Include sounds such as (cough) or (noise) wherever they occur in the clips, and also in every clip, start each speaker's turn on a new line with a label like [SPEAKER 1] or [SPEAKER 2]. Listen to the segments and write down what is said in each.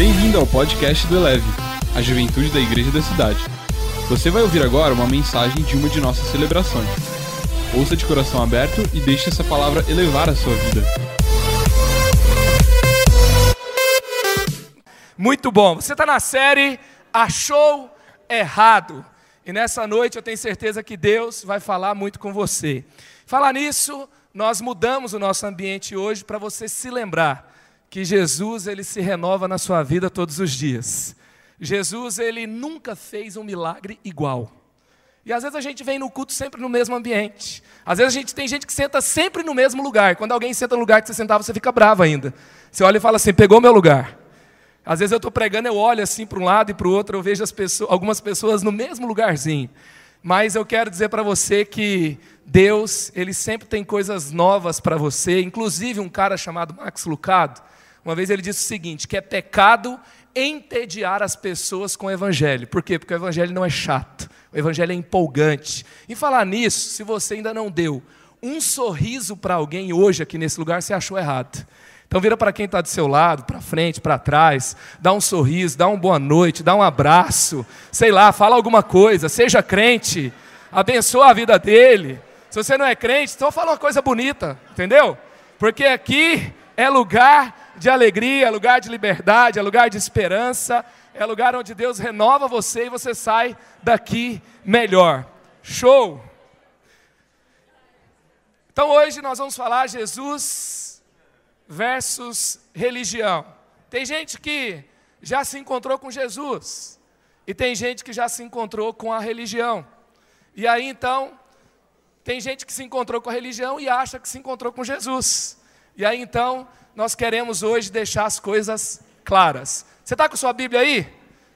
[SPEAKER 1] Bem-vindo ao podcast do Eleve, a juventude da igreja da cidade. Você vai ouvir agora uma mensagem de uma de nossas celebrações. Ouça de coração aberto e deixe essa palavra elevar a sua vida.
[SPEAKER 2] Muito bom. Você está na série Achou Errado. E nessa noite eu tenho certeza que Deus vai falar muito com você. Falar nisso, nós mudamos o nosso ambiente hoje para você se lembrar que Jesus ele se renova na sua vida todos os dias. Jesus ele nunca fez um milagre igual. E às vezes a gente vem no culto sempre no mesmo ambiente. Às vezes a gente tem gente que senta sempre no mesmo lugar. Quando alguém senta no lugar que você sentava, você fica bravo ainda. Você olha e fala assim: pegou meu lugar. Às vezes eu estou pregando, eu olho assim para um lado e para o outro, eu vejo pessoas, algumas pessoas no mesmo lugarzinho. Mas eu quero dizer para você que Deus, Ele sempre tem coisas novas para você. Inclusive um cara chamado Max Lucado, uma vez ele disse o seguinte: que é pecado entediar as pessoas com o evangelho. Por quê? Porque o evangelho não é chato, o evangelho é empolgante. E falar nisso, se você ainda não deu um sorriso para alguém hoje aqui nesse lugar, você achou errado. Então vira para quem está do seu lado, para frente, para trás, dá um sorriso, dá uma boa noite, dá um abraço, sei lá, fala alguma coisa, seja crente, abençoa a vida dele. Se você não é crente, então fala uma coisa bonita, entendeu? Porque aqui é lugar de alegria, é lugar de liberdade, é lugar de esperança, é lugar onde Deus renova você e você sai daqui melhor. Show! Então hoje nós vamos falar Jesus versus religião. Tem gente que já se encontrou com Jesus e tem gente que já se encontrou com a religião. E aí então, tem gente que se encontrou com a religião e acha que se encontrou com Jesus. E aí então, nós queremos hoje deixar as coisas claras. Você está com sua Bíblia aí?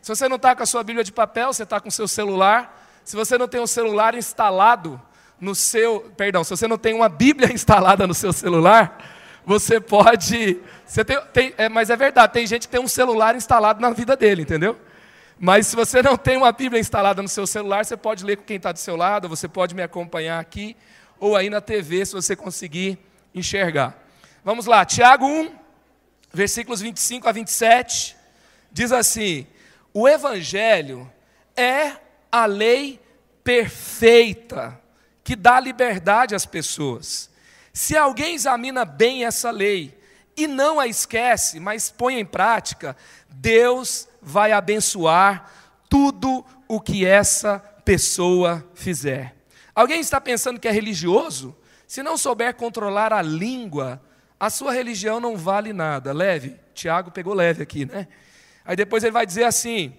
[SPEAKER 2] Se você não está com a sua Bíblia de papel, você está com o seu celular. Se você não tem um celular instalado no seu. Perdão, se você não tem uma Bíblia (laughs) instalada no seu celular, você pode. Você tem, tem, é, mas é verdade, tem gente que tem um celular instalado na vida dele, entendeu? Mas se você não tem uma Bíblia instalada no seu celular, você pode ler com quem está do seu lado, você pode me acompanhar aqui, ou aí na TV, se você conseguir enxergar. Vamos lá, Tiago 1, versículos 25 a 27, diz assim: O Evangelho é a lei perfeita que dá liberdade às pessoas. Se alguém examina bem essa lei e não a esquece, mas põe em prática, Deus vai abençoar tudo o que essa pessoa fizer. Alguém está pensando que é religioso? Se não souber controlar a língua, a sua religião não vale nada. Leve, Tiago pegou leve aqui, né? Aí depois ele vai dizer assim: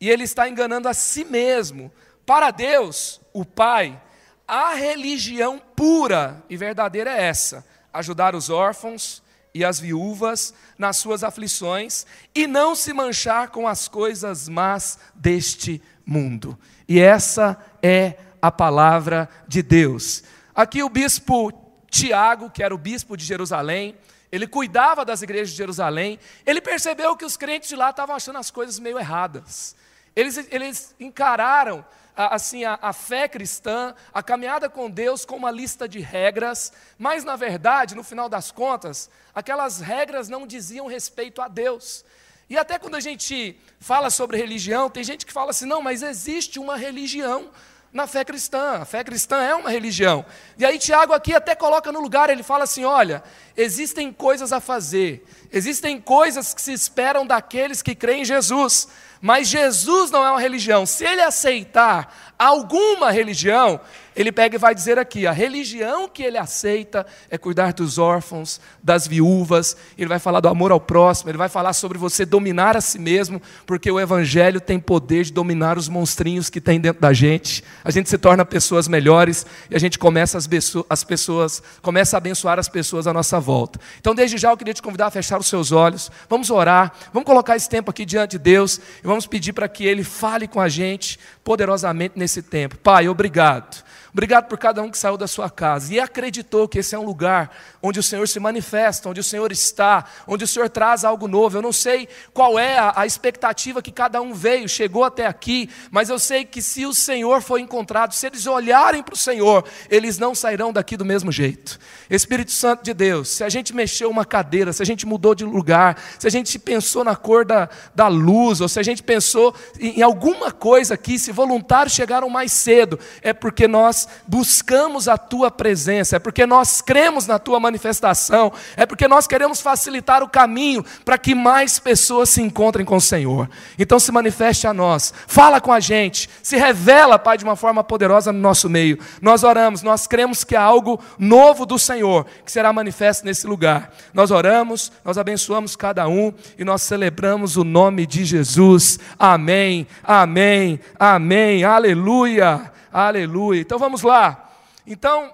[SPEAKER 2] e ele está enganando a si mesmo. Para Deus, o Pai, a religião pura e verdadeira é essa: ajudar os órfãos e as viúvas nas suas aflições e não se manchar com as coisas más deste mundo. E essa é a palavra de Deus. Aqui o bispo Tiago, que era o bispo de Jerusalém, ele cuidava das igrejas de Jerusalém, ele percebeu que os crentes de lá estavam achando as coisas meio erradas. Eles, eles encararam assim a, a, fé cristã, a caminhada com Deus com uma lista de regras, mas na verdade, no final das contas, aquelas regras não diziam respeito a Deus. E até quando a gente fala sobre religião, tem gente que fala assim: não, mas existe uma religião na fé cristã. A fé cristã é uma religião. E aí Tiago aqui até coloca no lugar, ele fala assim: olha, existem coisas a fazer, existem coisas que se esperam daqueles que creem em Jesus. Mas Jesus não é uma religião. Se ele aceitar alguma religião, ele pega e vai dizer aqui: a religião que ele aceita é cuidar dos órfãos, das viúvas, ele vai falar do amor ao próximo, ele vai falar sobre você dominar a si mesmo, porque o Evangelho tem poder de dominar os monstrinhos que tem dentro da gente. A gente se torna pessoas melhores e a gente começa as, as pessoas, começa a abençoar as pessoas à nossa volta. Então, desde já eu queria te convidar a fechar os seus olhos, vamos orar, vamos colocar esse tempo aqui diante de Deus e vamos pedir para que Ele fale com a gente poderosamente nesse tempo. Pai, obrigado. Obrigado por cada um que saiu da sua casa e acreditou que esse é um lugar onde o Senhor se manifesta, onde o Senhor está, onde o Senhor traz algo novo. Eu não sei qual é a, expectativa que cada um veio, chegou até aqui, mas eu sei que se o Senhor for encontrado, se eles olharem para o Senhor, eles não sairão daqui do mesmo jeito. Espírito Santo de Deus, se a gente mexeu uma cadeira, se a gente mudou de lugar, se a gente pensou na cor da, da luz, ou se a gente pensou em, em alguma coisa aqui, se voluntários chegaram mais cedo, é porque nós buscamos a tua presença, é porque nós cremos na tua manifestação, é porque nós queremos facilitar o caminho para que mais pessoas se encontrem com o Senhor. Então se manifeste a nós, fala com a gente, se revela, Pai, de uma forma poderosa no nosso meio. Nós oramos, nós cremos que há algo novo do Senhor que será manifesto nesse lugar. Nós oramos, nós abençoamos cada um e nós celebramos o nome de Jesus. Amém, amém, amém, aleluia, aleluia. Então vamos lá. Então,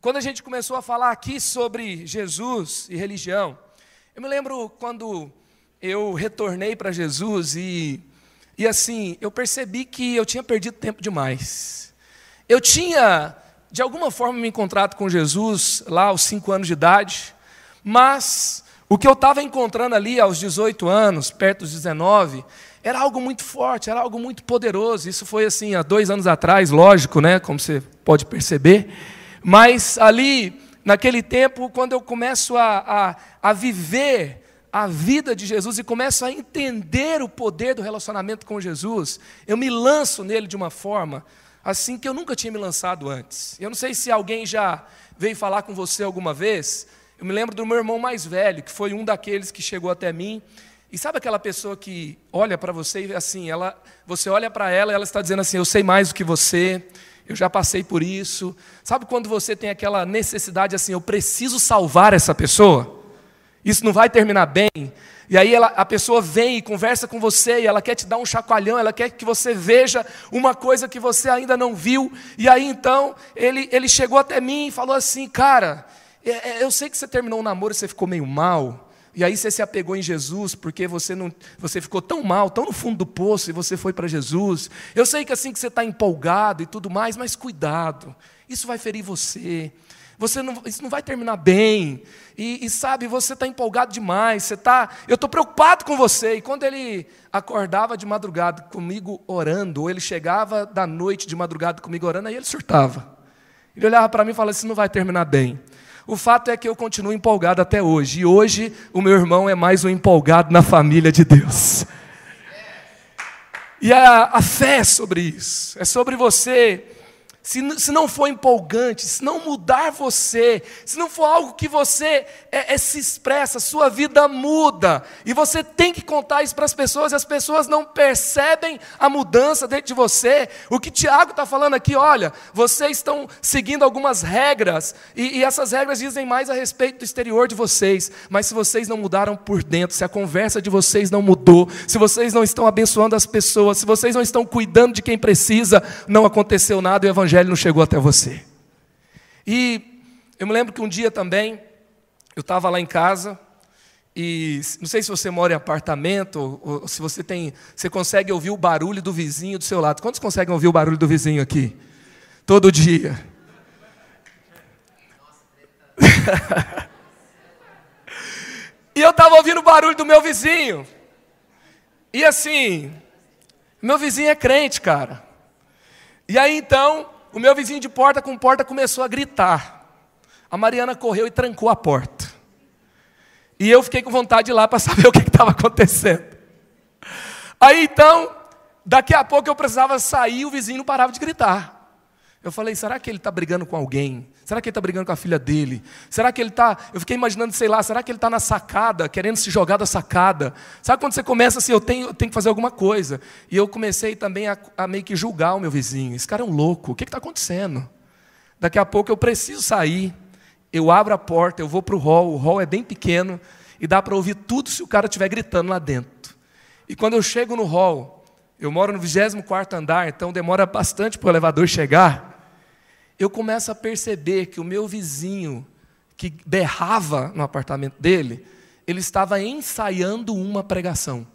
[SPEAKER 2] quando a gente começou a falar aqui sobre Jesus e religião, eu me lembro quando eu retornei para Jesus e, e assim, eu percebi que eu tinha perdido tempo demais. Eu tinha, de alguma forma, me encontrado com Jesus lá aos cinco anos de idade, mas o que eu estava encontrando ali aos 18 anos, perto dos 19, era algo muito forte, era algo muito poderoso. Isso foi assim há dois anos atrás, lógico, né? Como você pode perceber. Mas ali, naquele tempo, quando eu começo a, a, a viver a vida de Jesus e começo a entender o poder do relacionamento com Jesus, eu me lanço nele de uma forma assim que eu nunca tinha me lançado antes. Eu não sei se alguém já veio falar com você alguma vez. Eu me lembro do meu irmão mais velho, que foi um daqueles que chegou até mim. E sabe aquela pessoa que olha para você e assim, ela, você olha para ela e ela está dizendo assim: Eu sei mais do que você, eu já passei por isso. Sabe quando você tem aquela necessidade assim, eu preciso salvar essa pessoa? Isso não vai terminar bem. E aí ela, a pessoa vem e conversa com você e ela quer te dar um chacoalhão, ela quer que você veja uma coisa que você ainda não viu. E aí então ele, ele chegou até mim e falou assim, cara, é, é, eu sei que você terminou um namoro e você ficou meio mal. E aí você se apegou em Jesus porque você não, você ficou tão mal, tão no fundo do poço e você foi para Jesus. Eu sei que assim que você está empolgado e tudo mais, mas cuidado, isso vai ferir você. Você não, isso não vai terminar bem. E, e sabe, você está empolgado demais. Você tá, eu estou preocupado com você. E quando ele acordava de madrugada comigo orando, ou ele chegava da noite de madrugada comigo orando, aí ele surtava. Ele olhava para mim e falava: Isso não vai terminar bem. O fato é que eu continuo empolgado até hoje. E hoje o meu irmão é mais um empolgado na família de Deus. E a, a fé é sobre isso. É sobre você se, se não for empolgante, se não mudar você, se não for algo que você é, é, se expressa, sua vida muda. E você tem que contar isso para as pessoas, e as pessoas não percebem a mudança dentro de você. O que Tiago está falando aqui, olha, vocês estão seguindo algumas regras, e, e essas regras dizem mais a respeito do exterior de vocês, mas se vocês não mudaram por dentro, se a conversa de vocês não mudou, se vocês não estão abençoando as pessoas, se vocês não estão cuidando de quem precisa, não aconteceu nada, o Evangelho evangelho não chegou até você. E eu me lembro que um dia também, eu estava lá em casa, e não sei se você mora em apartamento, ou, ou, se você tem. Você consegue ouvir o barulho do vizinho do seu lado. Quantos conseguem ouvir o barulho do vizinho aqui? Todo dia. (laughs) e eu estava ouvindo o barulho do meu vizinho. E assim, meu vizinho é crente, cara. E aí então, o meu vizinho de porta com porta começou a gritar. A Mariana correu e trancou a porta. E eu fiquei com vontade de ir lá para saber (laughs) o que estava acontecendo. Aí então, daqui a pouco eu precisava sair o vizinho não parava de gritar. Eu falei, será que ele está brigando com alguém? Será que ele está brigando com a filha dele? Será que ele está. Eu fiquei imaginando, sei lá, será que ele está na sacada, querendo se jogar da sacada? Sabe quando você começa assim, eu tenho, eu tenho que fazer alguma coisa? E eu comecei também a, a meio que julgar o meu vizinho. Esse cara é um louco, o que está acontecendo? Daqui a pouco eu preciso sair, eu abro a porta, eu vou para o hall, o hall é bem pequeno e dá para ouvir tudo se o cara estiver gritando lá dentro. E quando eu chego no hall, eu moro no 24 andar, então demora bastante para o elevador chegar eu começo a perceber que o meu vizinho, que berrava no apartamento dele, ele estava ensaiando uma pregação.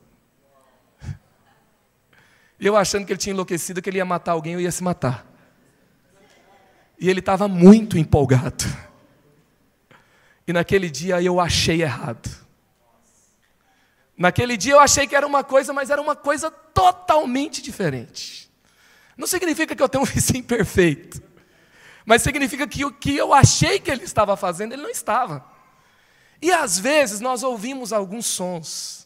[SPEAKER 2] E eu achando que ele tinha enlouquecido, que ele ia matar alguém, eu ia se matar. E ele estava muito empolgado. E naquele dia eu achei errado. Naquele dia eu achei que era uma coisa, mas era uma coisa totalmente diferente. Não significa que eu tenho um (laughs) vizinho perfeito, mas significa que o que eu achei que ele estava fazendo, ele não estava. E às vezes nós ouvimos alguns sons,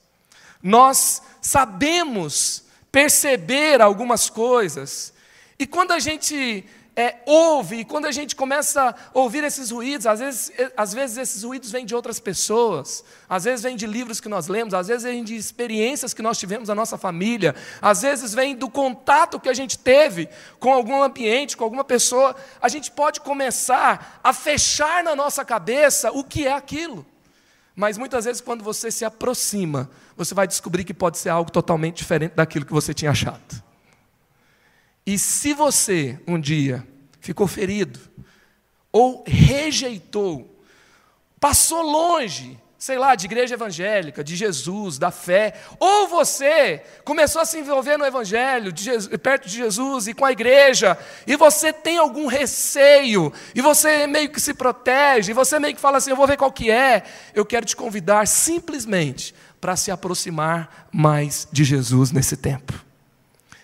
[SPEAKER 2] nós sabemos perceber algumas coisas, e quando a gente é, ouve, e quando a gente começa a ouvir esses ruídos, às vezes, é, às vezes esses ruídos vêm de outras pessoas, às vezes vêm de livros que nós lemos, às vezes vêm de experiências que nós tivemos na nossa família, às vezes vem do contato que a gente teve com algum ambiente, com alguma pessoa, a gente pode começar a fechar na nossa cabeça o que é aquilo. Mas muitas vezes, quando você se aproxima, você vai descobrir que pode ser algo totalmente diferente daquilo que você tinha achado. E se você um dia ficou ferido, ou rejeitou, passou longe, sei lá, de igreja evangélica, de Jesus, da fé, ou você começou a se envolver no evangelho, de Jesus, perto de Jesus e com a igreja, e você tem algum receio, e você meio que se protege, e você meio que fala assim: eu vou ver qual que é, eu quero te convidar simplesmente para se aproximar mais de Jesus nesse tempo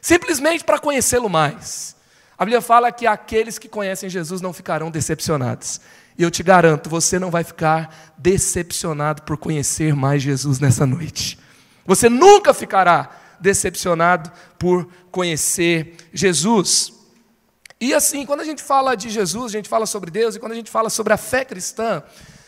[SPEAKER 2] simplesmente para conhecê-lo mais. A Bíblia fala que aqueles que conhecem Jesus não ficarão decepcionados. E eu te garanto, você não vai ficar decepcionado por conhecer mais Jesus nessa noite. Você nunca ficará decepcionado por conhecer Jesus. E assim, quando a gente fala de Jesus, a gente fala sobre Deus, e quando a gente fala sobre a fé cristã,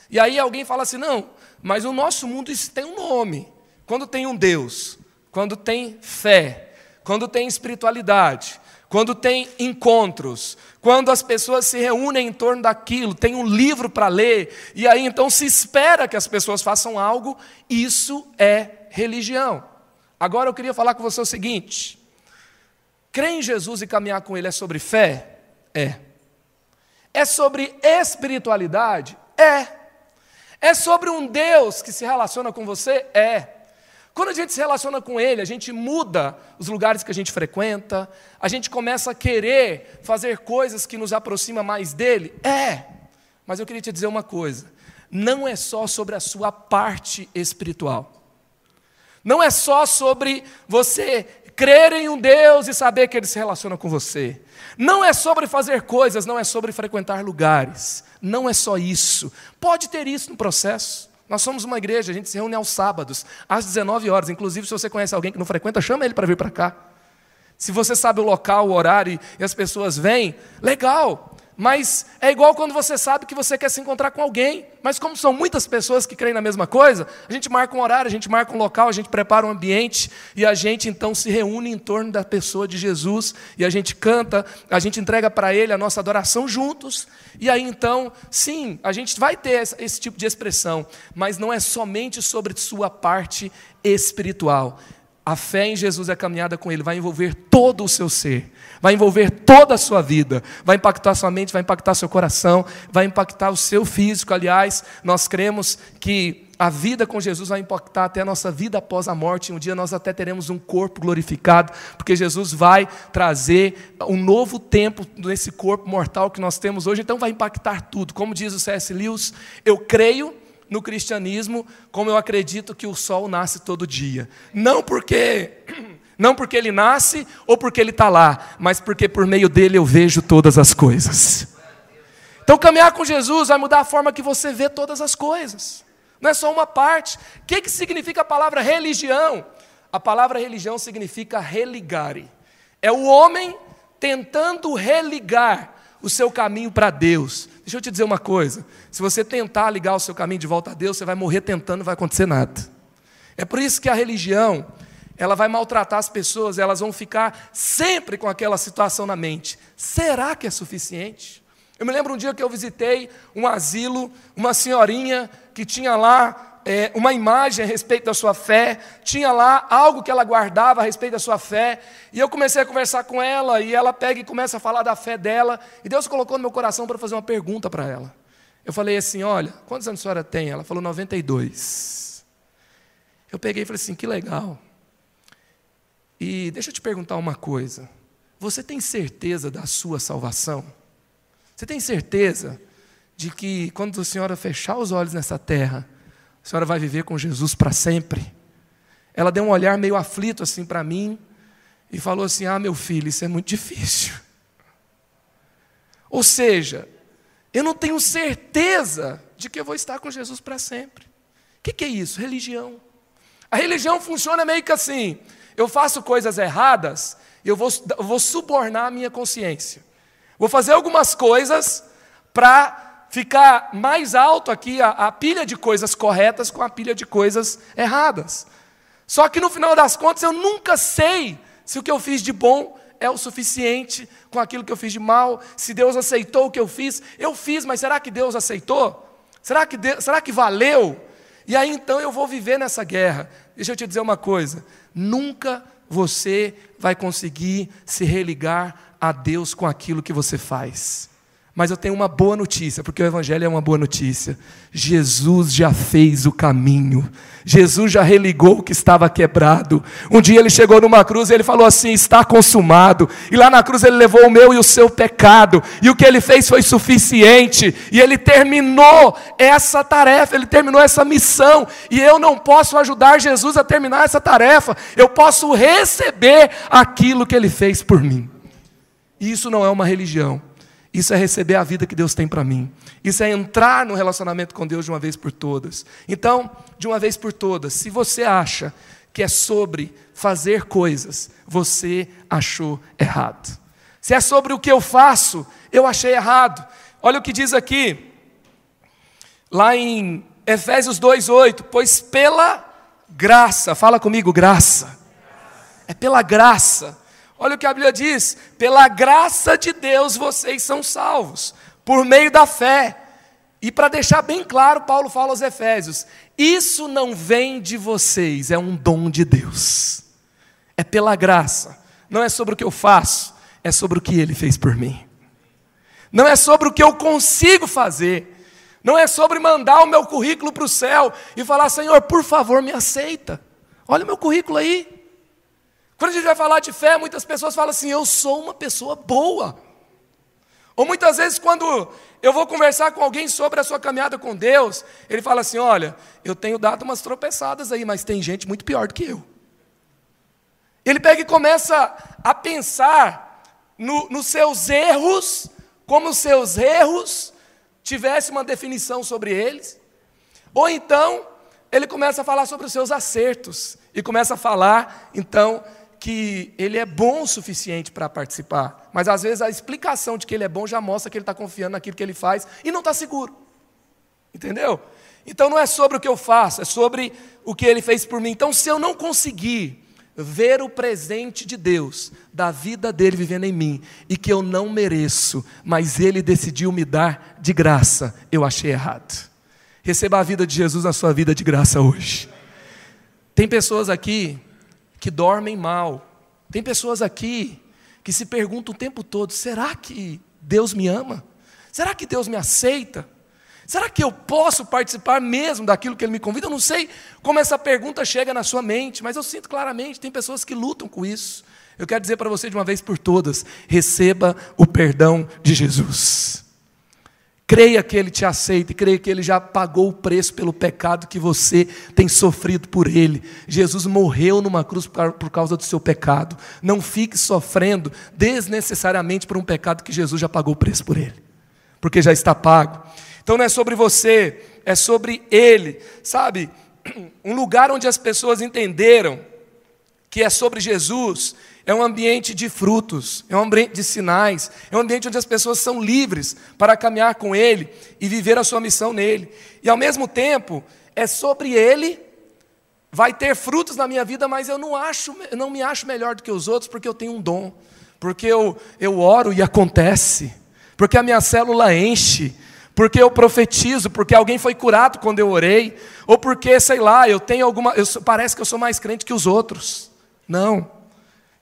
[SPEAKER 2] e aí alguém fala assim: não, mas o nosso mundo isso tem um nome. Quando tem um Deus, quando tem fé, quando tem espiritualidade, quando tem encontros, quando as pessoas se reúnem em torno daquilo, tem um livro para ler, e aí então se espera que as pessoas façam algo, isso é religião. Agora eu queria falar com você o seguinte: crer em Jesus e caminhar com Ele é sobre fé? É. É sobre espiritualidade? É. É sobre um Deus que se relaciona com você? É. Quando a gente se relaciona com Ele, a gente muda os lugares que a gente frequenta, a gente começa a querer fazer coisas que nos aproximam mais dele. É, mas eu queria te dizer uma coisa: não é só sobre a sua parte espiritual. Não é só sobre você crer em um Deus e saber que Ele se relaciona com você. Não é sobre fazer coisas, não é sobre frequentar lugares. Não é só isso. Pode ter isso no processo. Nós somos uma igreja, a gente se reúne aos sábados, às 19 horas. Inclusive, se você conhece alguém que não frequenta, chama ele para vir para cá. Se você sabe o local, o horário e as pessoas vêm, legal. Mas é igual quando você sabe que você quer se encontrar com alguém. Mas como são muitas pessoas que creem na mesma coisa, a gente marca um horário, a gente marca um local, a gente prepara um ambiente e a gente então se reúne em torno da pessoa de Jesus e a gente canta, a gente entrega para ele a nossa adoração juntos. E aí então, sim, a gente vai ter esse tipo de expressão, mas não é somente sobre sua parte espiritual. A fé em Jesus é caminhada com Ele, vai envolver todo o seu ser vai envolver toda a sua vida, vai impactar sua mente, vai impactar seu coração, vai impactar o seu físico. Aliás, nós cremos que a vida com Jesus vai impactar até a nossa vida após a morte. Um dia nós até teremos um corpo glorificado, porque Jesus vai trazer um novo tempo nesse corpo mortal que nós temos hoje, então vai impactar tudo. Como diz o C.S. Lewis, eu creio no cristianismo como eu acredito que o sol nasce todo dia. Não porque não porque ele nasce ou porque ele está lá, mas porque por meio dele eu vejo todas as coisas. Então, caminhar com Jesus vai mudar a forma que você vê todas as coisas. Não é só uma parte. O que, que significa a palavra religião? A palavra religião significa religare. É o homem tentando religar o seu caminho para Deus. Deixa eu te dizer uma coisa: se você tentar ligar o seu caminho de volta a Deus, você vai morrer tentando, não vai acontecer nada. É por isso que a religião ela vai maltratar as pessoas, elas vão ficar sempre com aquela situação na mente. Será que é suficiente? Eu me lembro um dia que eu visitei um asilo, uma senhorinha que tinha lá é, uma imagem a respeito da sua fé, tinha lá algo que ela guardava a respeito da sua fé, e eu comecei a conversar com ela, e ela pega e começa a falar da fé dela, e Deus colocou no meu coração para fazer uma pergunta para ela. Eu falei assim: Olha, quantos anos a senhora tem? Ela falou 92. Eu peguei e falei assim: Que legal. E deixa eu te perguntar uma coisa: você tem certeza da sua salvação? Você tem certeza de que quando a senhora fechar os olhos nessa terra, a senhora vai viver com Jesus para sempre? Ela deu um olhar meio aflito assim para mim e falou assim: Ah, meu filho, isso é muito difícil. Ou seja, eu não tenho certeza de que eu vou estar com Jesus para sempre. O que, que é isso? Religião. A religião funciona meio que assim: eu faço coisas erradas, eu vou, eu vou subornar a minha consciência. Vou fazer algumas coisas para ficar mais alto aqui a, a pilha de coisas corretas com a pilha de coisas erradas. Só que no final das contas eu nunca sei se o que eu fiz de bom é o suficiente com aquilo que eu fiz de mal, se Deus aceitou o que eu fiz. Eu fiz, mas será que Deus aceitou? Será que, Deus, será que valeu? E aí então eu vou viver nessa guerra. Deixa eu te dizer uma coisa: nunca você vai conseguir se religar a Deus com aquilo que você faz. Mas eu tenho uma boa notícia, porque o Evangelho é uma boa notícia. Jesus já fez o caminho. Jesus já religou o que estava quebrado. Um dia ele chegou numa cruz e ele falou assim: está consumado. E lá na cruz ele levou o meu e o seu pecado. E o que ele fez foi suficiente. E ele terminou essa tarefa, ele terminou essa missão. E eu não posso ajudar Jesus a terminar essa tarefa. Eu posso receber aquilo que ele fez por mim. Isso não é uma religião. Isso é receber a vida que Deus tem para mim. Isso é entrar no relacionamento com Deus de uma vez por todas. Então, de uma vez por todas, se você acha que é sobre fazer coisas, você achou errado. Se é sobre o que eu faço, eu achei errado. Olha o que diz aqui, lá em Efésios 2,8: Pois pela graça, fala comigo, graça. É pela graça Olha o que a Bíblia diz: pela graça de Deus vocês são salvos, por meio da fé. E para deixar bem claro, Paulo fala aos Efésios: isso não vem de vocês, é um dom de Deus. É pela graça, não é sobre o que eu faço, é sobre o que ele fez por mim. Não é sobre o que eu consigo fazer, não é sobre mandar o meu currículo para o céu e falar: Senhor, por favor, me aceita. Olha o meu currículo aí. Quando a gente vai falar de fé, muitas pessoas falam assim: eu sou uma pessoa boa. Ou muitas vezes, quando eu vou conversar com alguém sobre a sua caminhada com Deus, ele fala assim: olha, eu tenho dado umas tropeçadas aí, mas tem gente muito pior do que eu. Ele pega e começa a pensar no, nos seus erros, como os seus erros tivessem uma definição sobre eles. Ou então, ele começa a falar sobre os seus acertos, e começa a falar, então, que ele é bom o suficiente para participar, mas às vezes a explicação de que ele é bom já mostra que ele está confiando naquilo que ele faz e não está seguro. Entendeu? Então não é sobre o que eu faço, é sobre o que ele fez por mim. Então, se eu não conseguir ver o presente de Deus, da vida dele vivendo em mim, e que eu não mereço, mas ele decidiu me dar de graça, eu achei errado. Receba a vida de Jesus na sua vida de graça hoje. Tem pessoas aqui que dormem mal. Tem pessoas aqui que se perguntam o tempo todo: será que Deus me ama? Será que Deus me aceita? Será que eu posso participar mesmo daquilo que Ele me convida? Eu não sei como essa pergunta chega na sua mente, mas eu sinto claramente: tem pessoas que lutam com isso. Eu quero dizer para você de uma vez por todas: receba o perdão de Jesus. Creia que Ele te aceita, e creia que Ele já pagou o preço pelo pecado que você tem sofrido por Ele. Jesus morreu numa cruz por causa do seu pecado. Não fique sofrendo desnecessariamente por um pecado que Jesus já pagou o preço por Ele, porque já está pago. Então não é sobre você, é sobre Ele. Sabe, (clears throat) um lugar onde as pessoas entenderam que é sobre Jesus é um ambiente de frutos, é um ambiente de sinais, é um ambiente onde as pessoas são livres para caminhar com Ele e viver a sua missão nele. E ao mesmo tempo, é sobre Ele, vai ter frutos na minha vida, mas eu não, acho, não me acho melhor do que os outros porque eu tenho um dom, porque eu, eu oro e acontece, porque a minha célula enche, porque eu profetizo, porque alguém foi curado quando eu orei, ou porque, sei lá, eu tenho alguma. Eu, parece que eu sou mais crente que os outros. Não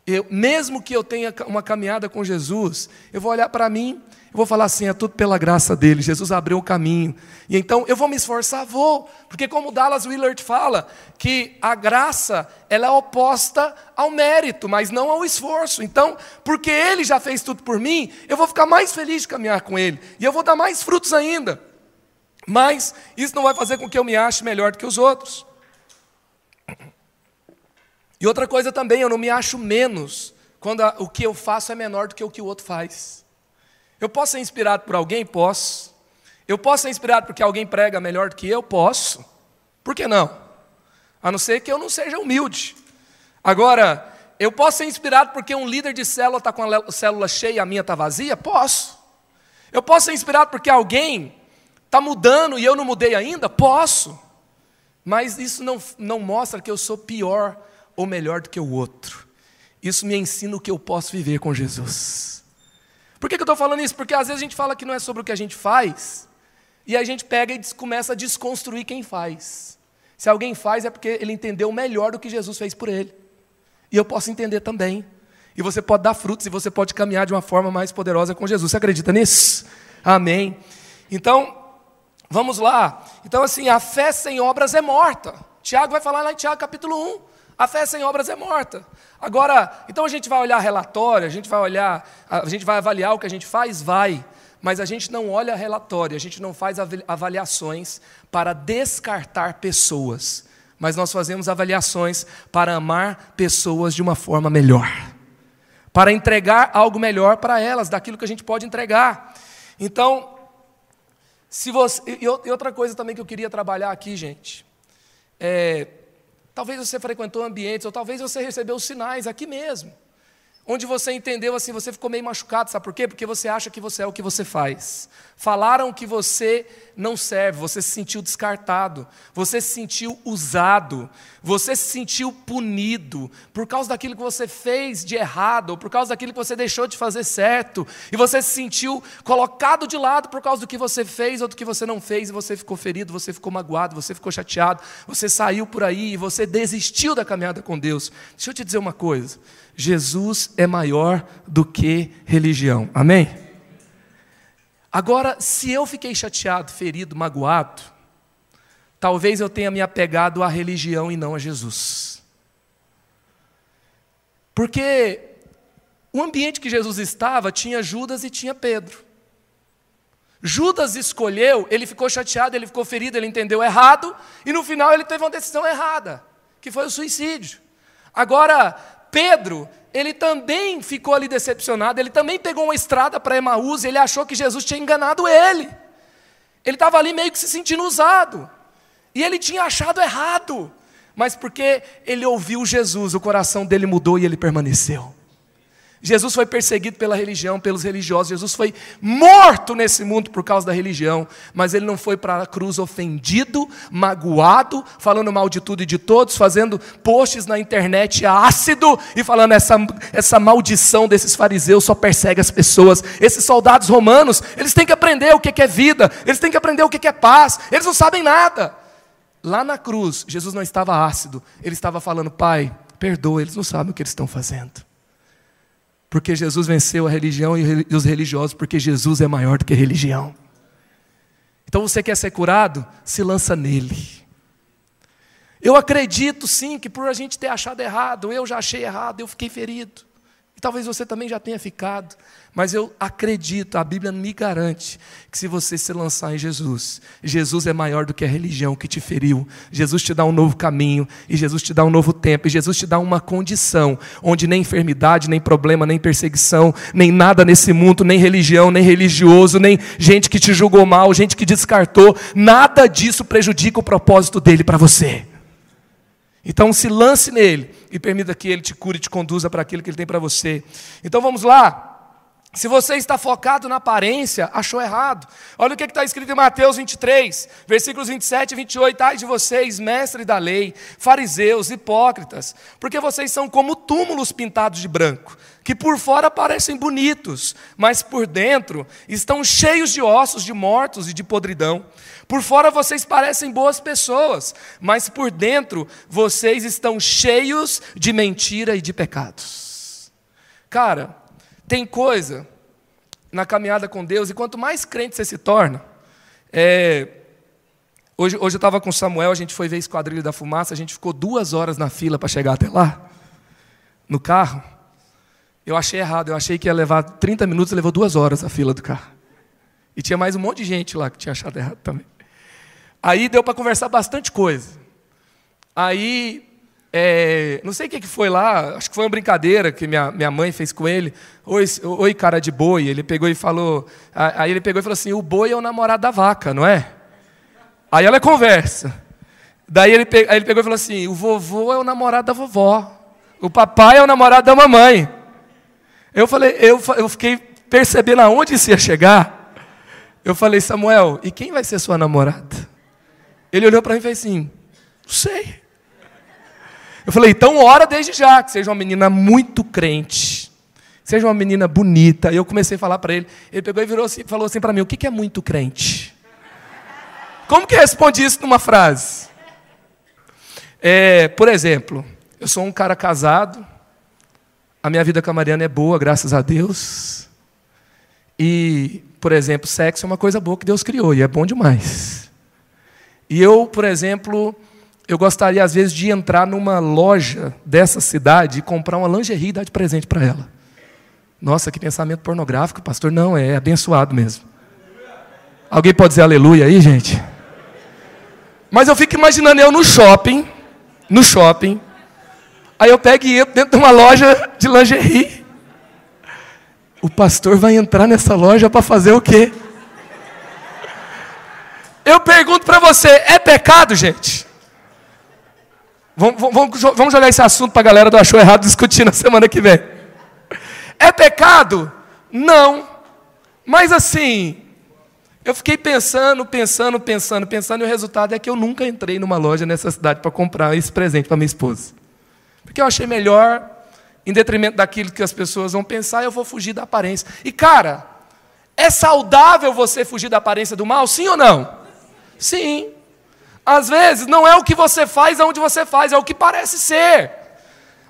[SPEAKER 2] eu, mesmo que eu tenha uma caminhada com Jesus, eu vou olhar para mim, eu vou falar assim: é tudo pela graça dele. Jesus abriu o caminho. E então eu vou me esforçar, vou. Porque, como Dallas Willard fala, que a graça ela é oposta ao mérito, mas não ao esforço. Então, porque ele já fez tudo por mim, eu vou ficar mais feliz de caminhar com ele. E eu vou dar mais frutos ainda. Mas isso não vai fazer com que eu me ache melhor do que os outros. E outra coisa também, eu não me acho menos quando a, o que eu faço é menor do que o que o outro faz. Eu posso ser inspirado por alguém? Posso. Eu posso ser inspirado porque alguém prega melhor do que eu? Posso. Por que não? A não ser que eu não seja humilde. Agora, eu posso ser inspirado porque um líder de célula está com a célula cheia e a minha está vazia? Posso. Eu posso ser inspirado porque alguém está mudando e eu não mudei ainda? Posso. Mas isso não, não mostra que eu sou pior ou melhor do que o outro. Isso me ensina o que eu posso viver com Jesus. Por que, que eu estou falando isso? Porque às vezes a gente fala que não é sobre o que a gente faz, e a gente pega e começa a desconstruir quem faz. Se alguém faz é porque ele entendeu melhor do que Jesus fez por ele. E eu posso entender também. E você pode dar frutos e você pode caminhar de uma forma mais poderosa com Jesus. Você acredita nisso? Amém. Então, vamos lá. Então, assim, a fé sem obras é morta. Tiago vai falar lá em Tiago capítulo 1. A fé sem obras é morta. Agora, então a gente vai olhar relatório, a gente vai olhar, a gente vai avaliar o que a gente faz, vai. Mas a gente não olha relatório, a gente não faz avaliações para descartar pessoas. Mas nós fazemos avaliações para amar pessoas de uma forma melhor. Para entregar algo melhor para elas, daquilo que a gente pode entregar. Então, se você. E outra coisa também que eu queria trabalhar aqui, gente. É, Talvez você frequentou ambientes, ou talvez você recebeu sinais aqui mesmo, onde você entendeu assim, você ficou meio machucado, sabe por quê? Porque você acha que você é o que você faz. Falaram que você não serve, você se sentiu descartado, você se sentiu usado, você se sentiu punido por causa daquilo que você fez de errado, ou por causa daquilo que você deixou de fazer certo, e você se sentiu colocado de lado por causa do que você fez ou do que você não fez, e você ficou ferido, você ficou magoado, você ficou chateado, você saiu por aí e você desistiu da caminhada com Deus. Deixa eu te dizer uma coisa: Jesus é maior do que religião, amém? Agora, se eu fiquei chateado, ferido, magoado, talvez eu tenha me apegado à religião e não a Jesus. Porque o ambiente que Jesus estava tinha Judas e tinha Pedro. Judas escolheu, ele ficou chateado, ele ficou ferido, ele entendeu errado, e no final ele teve uma decisão errada, que foi o suicídio. Agora, Pedro, ele também ficou ali decepcionado, ele também pegou uma estrada para Emaús, ele achou que Jesus tinha enganado ele. Ele estava ali meio que se sentindo usado. E ele tinha achado errado. Mas porque ele ouviu Jesus, o coração dele mudou e ele permaneceu. Jesus foi perseguido pela religião, pelos religiosos. Jesus foi morto nesse mundo por causa da religião. Mas ele não foi para a cruz ofendido, magoado, falando mal de tudo e de todos, fazendo posts na internet ácido e falando essa, essa maldição desses fariseus só persegue as pessoas. Esses soldados romanos, eles têm que aprender o que é vida, eles têm que aprender o que é paz, eles não sabem nada. Lá na cruz, Jesus não estava ácido, ele estava falando: Pai, perdoa, eles não sabem o que eles estão fazendo. Porque Jesus venceu a religião e os religiosos, porque Jesus é maior do que a religião. Então você quer ser curado? Se lança nele. Eu acredito sim que por a gente ter achado errado, eu já achei errado, eu fiquei ferido. E talvez você também já tenha ficado. Mas eu acredito, a Bíblia me garante, que se você se lançar em Jesus, Jesus é maior do que a religião que te feriu. Jesus te dá um novo caminho, e Jesus te dá um novo tempo, e Jesus te dá uma condição onde nem enfermidade, nem problema, nem perseguição, nem nada nesse mundo, nem religião, nem religioso, nem gente que te julgou mal, gente que descartou, nada disso prejudica o propósito dele para você. Então se lance nele e permita que ele te cure e te conduza para aquilo que ele tem para você. Então vamos lá. Se você está focado na aparência, achou errado. Olha o que está escrito em Mateus 23, versículos 27 e 28. Ai de vocês, mestres da lei, fariseus, hipócritas, porque vocês são como túmulos pintados de branco, que por fora parecem bonitos, mas por dentro estão cheios de ossos de mortos e de podridão. Por fora vocês parecem boas pessoas, mas por dentro vocês estão cheios de mentira e de pecados. Cara, tem coisa na caminhada com Deus, e quanto mais crente você se torna, é, hoje, hoje eu estava com o Samuel, a gente foi ver Esquadrilha da Fumaça, a gente ficou duas horas na fila para chegar até lá, no carro. Eu achei errado, eu achei que ia levar 30 minutos, levou duas horas a fila do carro. E tinha mais um monte de gente lá que tinha achado errado também. Aí deu para conversar bastante coisa. Aí, é, não sei o que, foi lá, acho que foi uma brincadeira que minha, minha mãe fez com ele. Oi, oi, cara de boi. Ele pegou e falou. Aí ele pegou e falou assim: o boi é o namorado da vaca, não é? Aí ela conversa. Daí ele, ele pegou e falou assim: o vovô é o namorado da vovó. O papai é o namorado da mamãe. Eu falei, eu, eu fiquei percebendo aonde isso ia chegar. Eu falei, Samuel, e quem vai ser sua namorada? Ele olhou para mim e fez assim: Não sei. Eu falei, então ora desde já, que seja uma menina muito crente, seja uma menina bonita. E eu comecei a falar para ele. Ele pegou e virou assim, falou assim para mim: O que é muito crente? Como que responde isso numa frase? É, por exemplo, eu sou um cara casado, a minha vida com a Mariana é boa, graças a Deus. E por exemplo, sexo é uma coisa boa que Deus criou e é bom demais. E eu, por exemplo, eu gostaria às vezes de entrar numa loja dessa cidade e comprar uma lingerie e dar de presente para ela. Nossa, que pensamento pornográfico, pastor. Não, é abençoado mesmo. Alguém pode dizer aleluia aí, gente? Mas eu fico imaginando eu no shopping, no shopping, aí eu pego e entro dentro de uma loja de lingerie o pastor vai entrar nessa loja para fazer o quê? Eu pergunto para você: é pecado, gente? Vamos, vamos, vamos jogar esse assunto para a galera do Achou Errado discutir na semana que vem. É pecado? Não. Mas assim, eu fiquei pensando, pensando, pensando, pensando, e o resultado é que eu nunca entrei numa loja nessa cidade para comprar esse presente para minha esposa. Porque eu achei melhor em detrimento daquilo que as pessoas vão pensar, eu vou fugir da aparência. E cara, é saudável você fugir da aparência do mal, sim ou não? Sim. Às vezes não é o que você faz aonde você faz, é o que parece ser.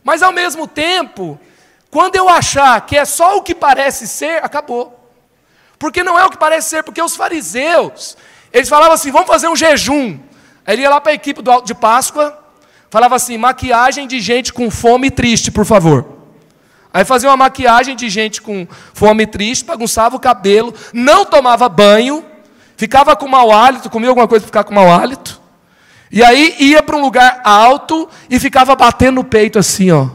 [SPEAKER 2] Mas ao mesmo tempo, quando eu achar que é só o que parece ser, acabou. Porque não é o que parece ser, porque os fariseus, eles falavam assim: vamos fazer um jejum. Aí ele ia lá para a equipe do Alto de Páscoa, Falava assim: maquiagem de gente com fome e triste, por favor. Aí fazia uma maquiagem de gente com fome e triste, bagunçava o cabelo, não tomava banho, ficava com mau hálito, comia alguma coisa para ficar com mau hálito. E aí ia para um lugar alto e ficava batendo no peito assim, ó.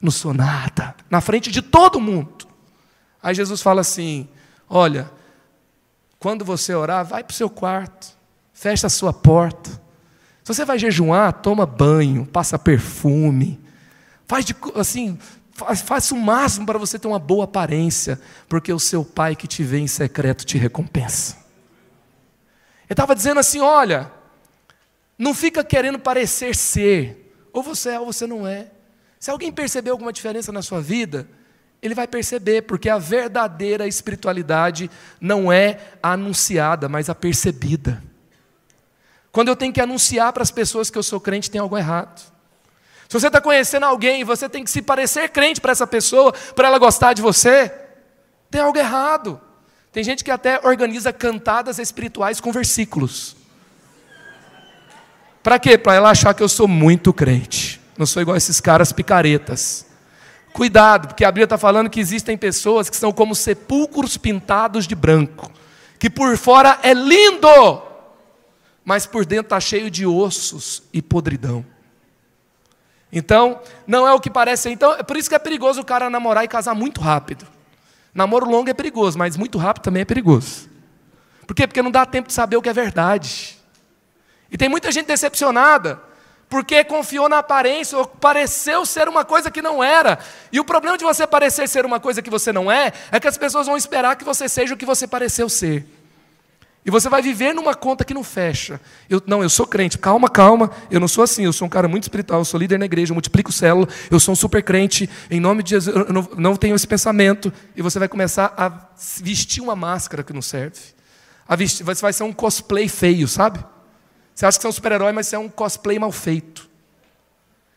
[SPEAKER 2] Não sou nada, na frente de todo mundo. Aí Jesus fala assim: Olha, quando você orar, vai para o seu quarto, fecha a sua porta se você vai jejuar, toma banho, passa perfume, faz de, assim, faz, faça o máximo para você ter uma boa aparência, porque o seu pai que te vê em secreto te recompensa. Ele estava dizendo assim: olha, não fica querendo parecer ser, ou você é ou você não é. Se alguém perceber alguma diferença na sua vida, ele vai perceber, porque a verdadeira espiritualidade não é anunciada, mas a percebida. Quando eu tenho que anunciar para as pessoas que eu sou crente, tem algo errado. Se você está conhecendo alguém você tem que se parecer crente para essa pessoa, para ela gostar de você, tem algo errado. Tem gente que até organiza cantadas espirituais com versículos. Para quê? Para ela achar que eu sou muito crente. Não sou igual esses caras picaretas. Cuidado, porque a Bíblia está falando que existem pessoas que são como sepulcros pintados de branco, que por fora é lindo, mas por dentro está cheio de ossos e podridão. Então, não é o que parece. Então, é por isso que é perigoso o cara namorar e casar muito rápido. Namoro longo é perigoso, mas muito rápido também é perigoso. Por quê? Porque não dá tempo de saber o que é verdade. E tem muita gente decepcionada, porque confiou na aparência, ou pareceu ser uma coisa que não era. E o problema de você parecer ser uma coisa que você não é, é que as pessoas vão esperar que você seja o que você pareceu ser. E você vai viver numa conta que não fecha. Eu, não, eu sou crente. Calma, calma. Eu não sou assim. Eu sou um cara muito espiritual. Eu sou líder na igreja. Eu multiplico célula. Eu sou um super crente. Em nome de Jesus. Eu não, não tenho esse pensamento. E você vai começar a vestir uma máscara que não serve. A vestir, você vai ser um cosplay feio, sabe? Você acha que você é um super-herói, mas você é um cosplay mal feito.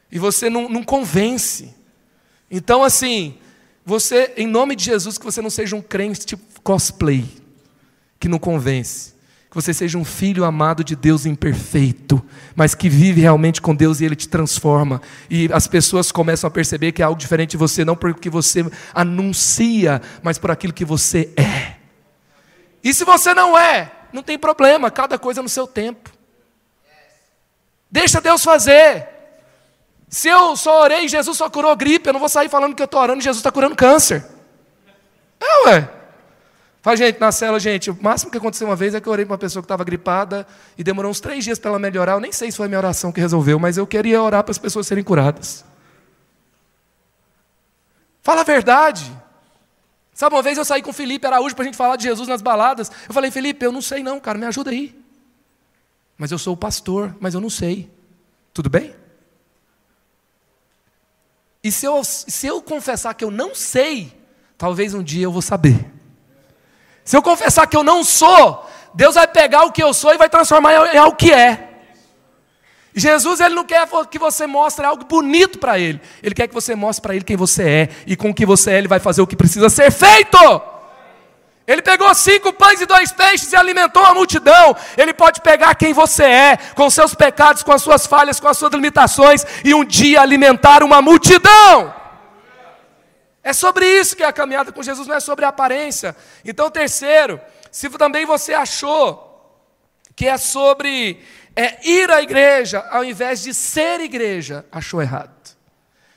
[SPEAKER 2] E você não, não convence. Então, assim, você, em nome de Jesus, que você não seja um crente tipo cosplay, que não convence. Que você seja um filho amado de Deus imperfeito, mas que vive realmente com Deus e Ele te transforma. E as pessoas começam a perceber que é algo diferente de você, não porque você anuncia, mas por aquilo que você é. E se você não é, não tem problema, cada coisa no seu tempo. Deixa Deus fazer. Se eu só orei e Jesus só curou gripe, eu não vou sair falando que eu estou orando e Jesus está curando câncer. É, ué. Fala, gente, na cela, gente, o máximo que aconteceu uma vez é que eu orei para uma pessoa que estava gripada e demorou uns três dias para ela melhorar. Eu nem sei se foi a minha oração que resolveu, mas eu queria orar para as pessoas serem curadas. Fala a verdade. Sabe, uma vez eu saí com o Felipe Araújo para a gente falar de Jesus nas baladas. Eu falei, Felipe, eu não sei não, cara, me ajuda aí. Mas eu sou o pastor, mas eu não sei. Tudo bem? E se eu, se eu confessar que eu não sei, talvez um dia eu vou saber. Se eu confessar que eu não sou, Deus vai pegar o que eu sou e vai transformar em algo que é. Jesus ele não quer que você mostre algo bonito para ele. Ele quer que você mostre para ele quem você é e com o que você é ele vai fazer o que precisa ser feito. Ele pegou cinco pães e dois peixes e alimentou a multidão. Ele pode pegar quem você é, com seus pecados, com as suas falhas, com as suas limitações, e um dia alimentar uma multidão. É sobre isso que é a caminhada com Jesus, não é sobre a aparência. Então, terceiro, se também você achou que é sobre é, ir à igreja ao invés de ser igreja, achou errado.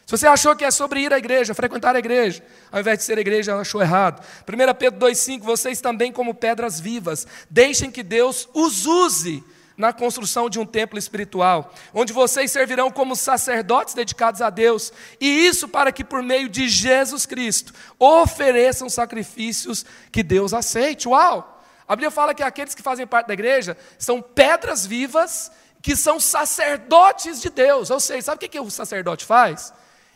[SPEAKER 2] Se você achou que é sobre ir à igreja, frequentar a igreja, ao invés de ser igreja, achou errado. 1 Pedro 2,5: Vocês também, como pedras vivas, deixem que Deus os use na construção de um templo espiritual, onde vocês servirão como sacerdotes dedicados a Deus, e isso para que por meio de Jesus Cristo ofereçam sacrifícios que Deus aceite. Uau! A Bíblia fala que aqueles que fazem parte da igreja são pedras vivas que são sacerdotes de Deus. Ou seja, sabe o que, que o sacerdote faz?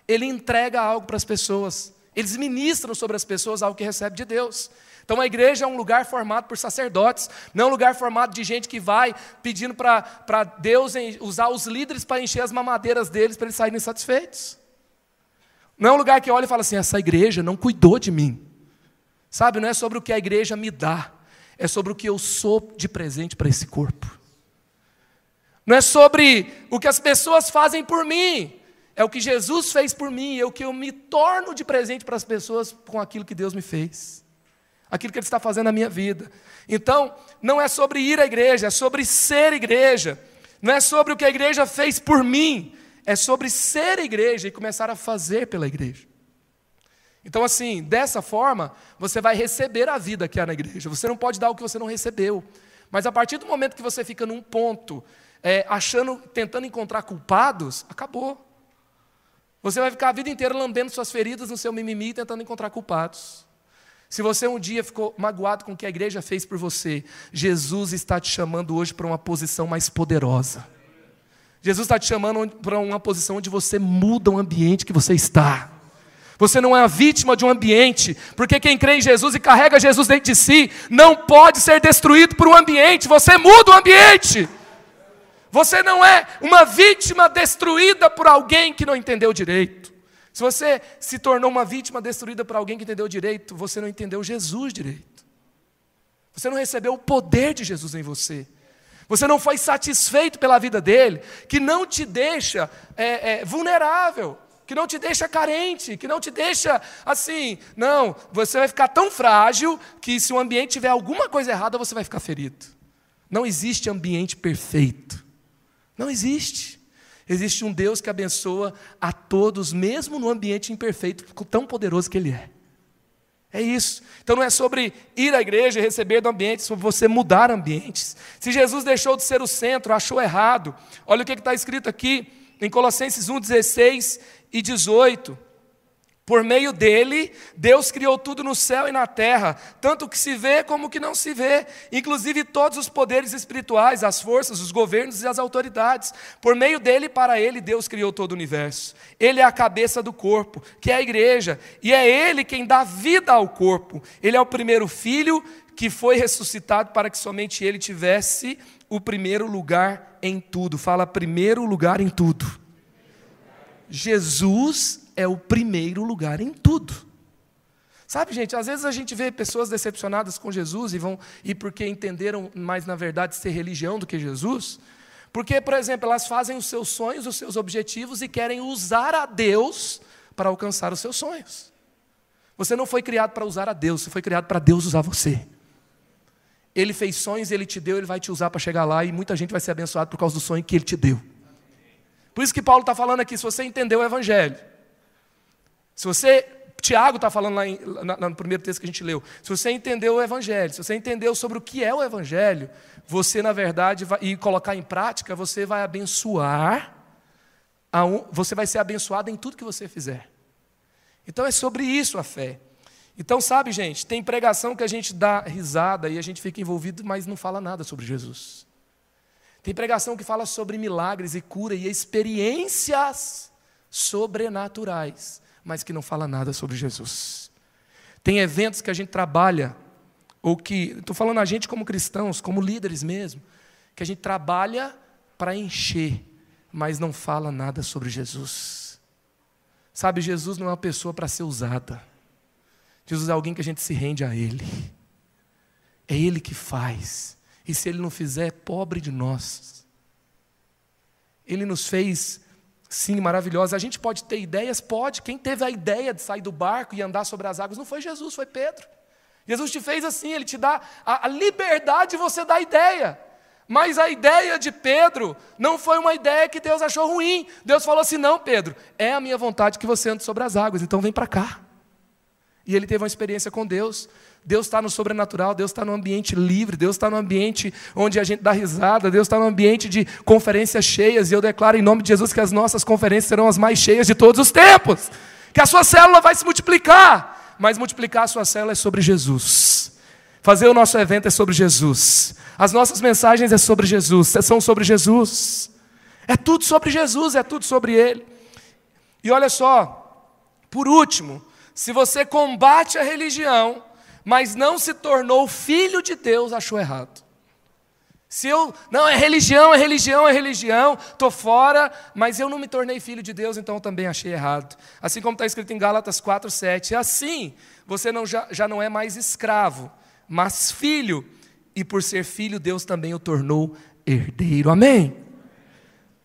[SPEAKER 2] Ele entrega algo para as pessoas. Eles ministram sobre as pessoas algo que recebe de Deus. Então a igreja é um lugar formado por sacerdotes, não é um lugar formado de gente que vai pedindo para Deus usar os líderes para encher as mamadeiras deles para eles saírem satisfeitos. Não é um lugar que olha e fala assim: essa igreja não cuidou de mim. Sabe, não é sobre o que a igreja me dá, é sobre o que eu sou de presente para esse corpo. Não é sobre o que as pessoas fazem por mim, é o que Jesus fez por mim, é o que eu me torno de presente para as pessoas com aquilo que Deus me fez aquilo que Ele está fazendo na minha vida. Então, não é sobre ir à igreja, é sobre ser igreja. Não é sobre o que a igreja fez por mim, é sobre ser igreja e começar a fazer pela igreja. Então, assim, dessa forma, você vai receber a vida que há na igreja. Você não pode dar o que você não recebeu. Mas a partir do momento que você fica num ponto, é, achando, tentando encontrar culpados, acabou. Você vai ficar a vida inteira lambendo suas feridas no seu mimimi, tentando encontrar culpados. Se você um dia ficou magoado com o que a igreja fez por você, Jesus está te chamando hoje para uma posição mais poderosa. Jesus está te chamando para uma posição onde você muda o ambiente que você está. Você não é a vítima de um ambiente, porque quem crê em Jesus e carrega Jesus dentro de si, não pode ser destruído por um ambiente, você muda o ambiente. Você não é uma vítima destruída por alguém que não entendeu direito. Se você se tornou uma vítima destruída por alguém que entendeu direito, você não entendeu Jesus direito. Você não recebeu o poder de Jesus em você. Você não foi satisfeito pela vida dele, que não te deixa é, é, vulnerável, que não te deixa carente, que não te deixa assim. Não, você vai ficar tão frágil que se o ambiente tiver alguma coisa errada, você vai ficar ferido. Não existe ambiente perfeito. Não existe. Existe um Deus que abençoa a todos, mesmo no ambiente imperfeito, tão poderoso que Ele é. É isso. Então não é sobre ir à igreja e receber do ambiente, é sobre você mudar ambientes. Se Jesus deixou de ser o centro, achou errado. Olha o que está escrito aqui em Colossenses 1, 16 e 18. Por meio dele, Deus criou tudo no céu e na terra, tanto o que se vê como o que não se vê, inclusive todos os poderes espirituais, as forças, os governos e as autoridades. Por meio dele para ele, Deus criou todo o universo. Ele é a cabeça do corpo, que é a igreja, e é ele quem dá vida ao corpo. Ele é o primeiro filho que foi ressuscitado para que somente ele tivesse o primeiro lugar em tudo. Fala primeiro lugar em tudo. Jesus é o primeiro lugar em tudo. Sabe, gente, às vezes a gente vê pessoas decepcionadas com Jesus e vão e porque entenderam mais na verdade ser religião do que Jesus, porque, por exemplo, elas fazem os seus sonhos, os seus objetivos e querem usar a Deus para alcançar os seus sonhos. Você não foi criado para usar a Deus, você foi criado para Deus usar você. Ele fez sonhos, ele te deu, ele vai te usar para chegar lá e muita gente vai ser abençoada por causa do sonho que ele te deu. Por isso que Paulo está falando aqui, se você entendeu o Evangelho, se você Tiago está falando lá, em, no primeiro texto que a gente leu. Se você entendeu o Evangelho, se você entendeu sobre o que é o Evangelho, você, na verdade, vai, e colocar em prática, você vai abençoar, um, você vai ser abençoado em tudo que você fizer. Então é sobre isso a fé. Então, sabe, gente, tem pregação que a gente dá risada e a gente fica envolvido, mas não fala nada sobre Jesus. Tem pregação que fala sobre milagres e cura e experiências sobrenaturais mas que não fala nada sobre Jesus. Tem eventos que a gente trabalha, ou que, estou falando a gente como cristãos, como líderes mesmo, que a gente trabalha para encher, mas não fala nada sobre Jesus. Sabe, Jesus não é uma pessoa para ser usada. Jesus é alguém que a gente se rende a Ele. É Ele que faz. E se Ele não fizer, é pobre de nós. Ele nos fez Sim, maravilhosa. A gente pode ter ideias? Pode. Quem teve a ideia de sair do barco e andar sobre as águas não foi Jesus, foi Pedro. Jesus te fez assim, ele te dá a, a liberdade de você dar ideia. Mas a ideia de Pedro não foi uma ideia que Deus achou ruim. Deus falou assim: não, Pedro, é a minha vontade que você ande sobre as águas, então vem para cá. E ele teve uma experiência com Deus. Deus está no sobrenatural, Deus está no ambiente livre, Deus está no ambiente onde a gente dá risada, Deus está no ambiente de conferências cheias, e eu declaro em nome de Jesus que as nossas conferências serão as mais cheias de todos os tempos, que a sua célula vai se multiplicar, mas multiplicar a sua célula é sobre Jesus. Fazer o nosso evento é sobre Jesus. As nossas mensagens é sobre Jesus, são sobre Jesus. É tudo sobre Jesus, é tudo sobre Ele. E olha só, por último, se você combate a religião, mas não se tornou filho de Deus, achou errado. Se eu, não, é religião, é religião, é religião, estou fora, mas eu não me tornei filho de Deus, então eu também achei errado. Assim como está escrito em Gálatas 4, 7. Assim, você não, já, já não é mais escravo, mas filho, e por ser filho, Deus também o tornou herdeiro. Amém?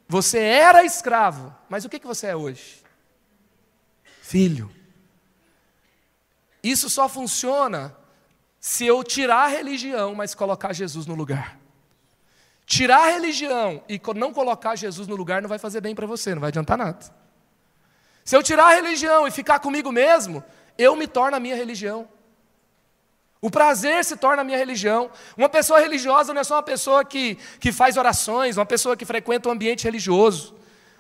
[SPEAKER 2] Você era escravo, mas o que, que você é hoje? Filho. Isso só funciona se eu tirar a religião, mas colocar Jesus no lugar. Tirar a religião e não colocar Jesus no lugar não vai fazer bem para você, não vai adiantar nada. Se eu tirar a religião e ficar comigo mesmo, eu me torno a minha religião. O prazer se torna a minha religião. Uma pessoa religiosa não é só uma pessoa que, que faz orações, uma pessoa que frequenta um ambiente religioso.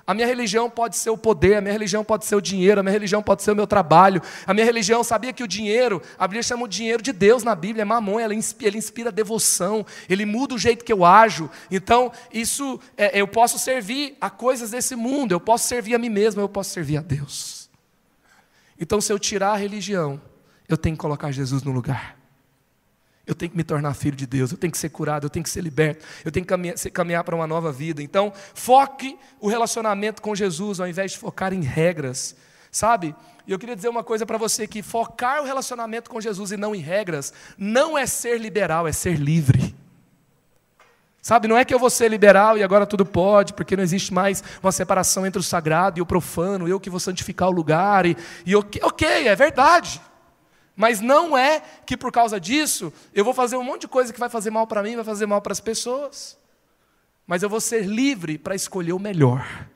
[SPEAKER 2] A minha religião pode ser o poder, a minha religião pode ser o dinheiro, a minha religião pode ser o meu trabalho. A minha religião sabia que o dinheiro, a Bíblia chama o dinheiro de Deus na Bíblia, é mamon, ele inspira, ele inspira devoção, ele muda o jeito que eu ajo. Então, isso, é, eu posso servir a coisas desse mundo, eu posso servir a mim mesmo, eu posso servir a Deus. Então, se eu tirar a religião, eu tenho que colocar Jesus no lugar. Eu tenho que me tornar filho de Deus, eu tenho que ser curado, eu tenho que ser liberto, eu tenho que caminhar, caminhar para uma nova vida. Então, foque o relacionamento com Jesus ao invés de focar em regras, sabe? E eu queria dizer uma coisa para você: que focar o relacionamento com Jesus e não em regras, não é ser liberal, é ser livre. Sabe, não é que eu vou ser liberal e agora tudo pode, porque não existe mais uma separação entre o sagrado e o profano, eu que vou santificar o lugar, e, e ok, ok, é verdade. Mas não é que por causa disso eu vou fazer um monte de coisa que vai fazer mal para mim, vai fazer mal para as pessoas. Mas eu vou ser livre para escolher o melhor.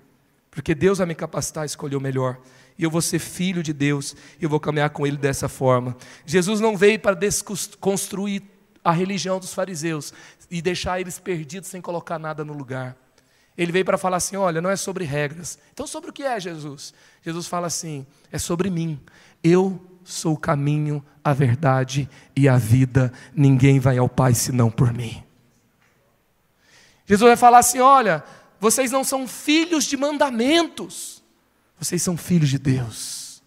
[SPEAKER 2] Porque Deus vai me capacitar a escolher o melhor. E eu vou ser filho de Deus e eu vou caminhar com Ele dessa forma. Jesus não veio para desconstruir a religião dos fariseus e deixar eles perdidos sem colocar nada no lugar. Ele veio para falar assim: olha, não é sobre regras. Então, sobre o que é Jesus? Jesus fala assim: é sobre mim. Eu sou o caminho, a verdade e a vida. Ninguém vai ao Pai senão por mim. Jesus vai falar assim: olha, vocês não são filhos de mandamentos, vocês são filhos de Deus.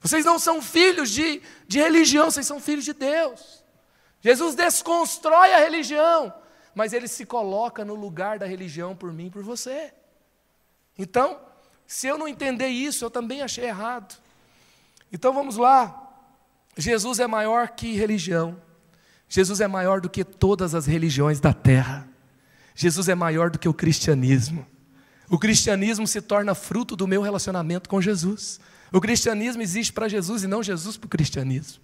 [SPEAKER 2] Vocês não são filhos de, de religião, vocês são filhos de Deus. Jesus desconstrói a religião, mas ele se coloca no lugar da religião por mim e por você. Então, se eu não entender isso, eu também achei errado. Então vamos lá. Jesus é maior que religião. Jesus é maior do que todas as religiões da terra. Jesus é maior do que o cristianismo. O cristianismo se torna fruto do meu relacionamento com Jesus. O cristianismo existe para Jesus e não Jesus para o cristianismo.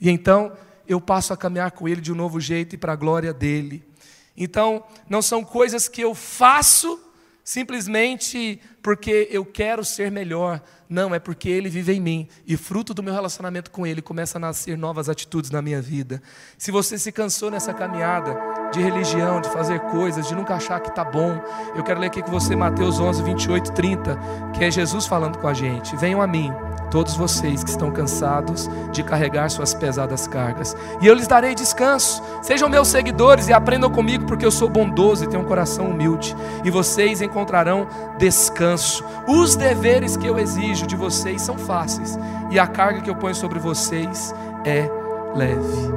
[SPEAKER 2] E então eu passo a caminhar com Ele de um novo jeito e para a glória dele. Então, não são coisas que eu faço simplesmente porque eu quero ser melhor. Não, é porque Ele vive em mim. E fruto do meu relacionamento com Ele começa a nascer novas atitudes na minha vida. Se você se cansou nessa caminhada de religião, de fazer coisas, de nunca achar que está bom, eu quero ler aqui com você Mateus 11, 28, 30, que é Jesus falando com a gente. Venham a mim todos vocês que estão cansados de carregar suas pesadas cargas, e eu lhes darei descanso. Sejam meus seguidores e aprendam comigo, porque eu sou bondoso e tenho um coração humilde, e vocês encontrarão descanso. Os deveres que eu exijo de vocês são fáceis, e a carga que eu ponho sobre vocês é leve.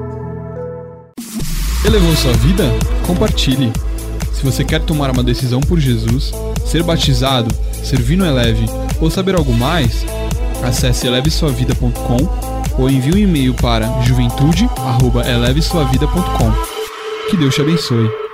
[SPEAKER 1] Elevou sua vida? Compartilhe. Se você quer tomar uma decisão por Jesus, ser batizado, servir no Eleve ou saber algo mais, Acesse elevesuavida.com ou envie um e-mail para juventude@elevesuavida.com. Que Deus te abençoe.